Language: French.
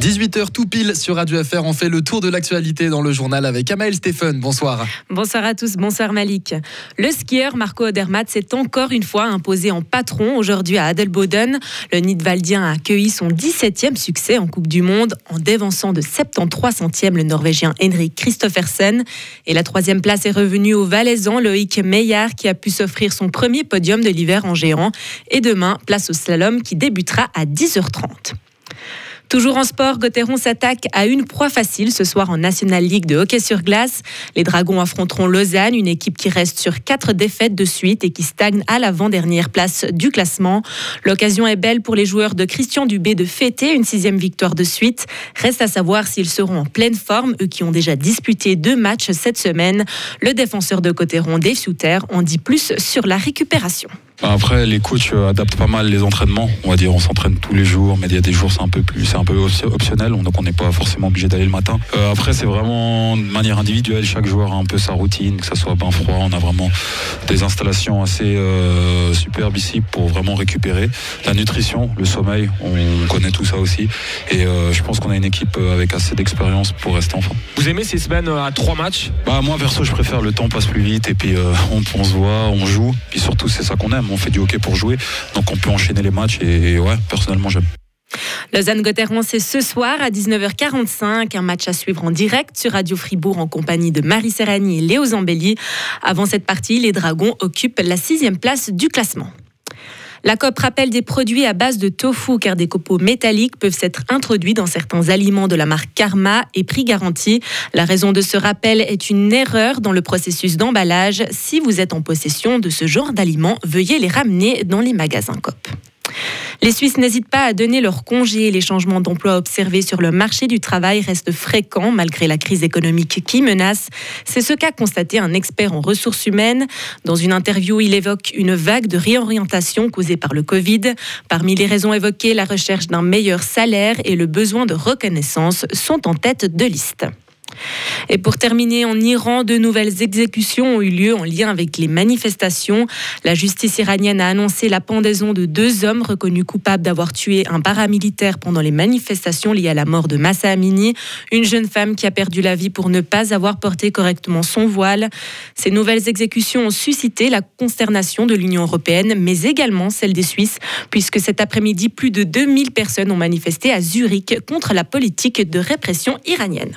18h tout pile sur Radio FR, on fait le tour de l'actualité dans le journal avec Amael Stéphane. Bonsoir. Bonsoir à tous, bonsoir Malik. Le skieur Marco Odermatt s'est encore une fois imposé en patron aujourd'hui à Adelboden. Le Nidwaldien a accueilli son 17e succès en Coupe du Monde en dévançant de 73 centièmes le Norvégien Henrik Christoffersen. Et la troisième place est revenue au Valaisan Loïc Meillard qui a pu s'offrir son premier podium de l'hiver en géant. Et demain, place au slalom qui débutera à 10h30. Toujours en sport, Gauthieron s'attaque à une proie facile ce soir en National League de hockey sur glace. Les Dragons affronteront Lausanne, une équipe qui reste sur quatre défaites de suite et qui stagne à l'avant-dernière place du classement. L'occasion est belle pour les joueurs de Christian Dubé de fêter une sixième victoire de suite. Reste à savoir s'ils seront en pleine forme, eux qui ont déjà disputé deux matchs cette semaine. Le défenseur de Gauthieron, Dave Souter, en dit plus sur la récupération. Bah, après, les coachs euh, adaptent pas mal les entraînements. On va dire, on s'entraîne tous les jours, mais il y a des jours c'est un peu plus, c'est un peu optionnel, donc on n'est pas forcément obligé d'aller le matin. Euh, après, c'est vraiment de manière individuelle. Chaque joueur a un peu sa routine, que ça soit bain froid. On a vraiment des installations assez euh, superbes ici pour vraiment récupérer la nutrition, le sommeil. On connaît tout ça aussi, et je pense qu'on a une équipe avec assez d'expérience pour rester en forme. Vous aimez ces semaines à trois matchs? Bah moi, perso, je préfère le temps passe plus vite et puis on, on se voit, on joue, puis surtout c'est ça qu'on aime on fait du hockey pour jouer, donc on peut enchaîner les matchs et, ouais, personnellement j'aime. Lausanne-Gotteron, c'est ce soir à 19h45, un match à suivre en direct sur Radio Fribourg en compagnie de Marie Serrani et Léo Zambelli. Avant cette partie, les Dragons occupent la sixième place du classement. La COP rappelle des produits à base de tofu car des copeaux métalliques peuvent être introduits dans certains aliments de la marque Karma et prix garanti. La raison de ce rappel est une erreur dans le processus d'emballage. Si vous êtes en possession de ce genre d'aliments, veuillez les ramener dans les magasins COP. Les Suisses n'hésitent pas à donner leur congé. Les changements d'emploi observés sur le marché du travail restent fréquents malgré la crise économique qui menace. C'est ce qu'a constaté un expert en ressources humaines. Dans une interview, il évoque une vague de réorientation causée par le Covid. Parmi les raisons évoquées, la recherche d'un meilleur salaire et le besoin de reconnaissance sont en tête de liste. Et pour terminer, en Iran, de nouvelles exécutions ont eu lieu en lien avec les manifestations. La justice iranienne a annoncé la pendaison de deux hommes reconnus coupables d'avoir tué un paramilitaire pendant les manifestations liées à la mort de Massa Amini, une jeune femme qui a perdu la vie pour ne pas avoir porté correctement son voile. Ces nouvelles exécutions ont suscité la consternation de l'Union européenne, mais également celle des Suisses, puisque cet après-midi, plus de 2000 personnes ont manifesté à Zurich contre la politique de répression iranienne.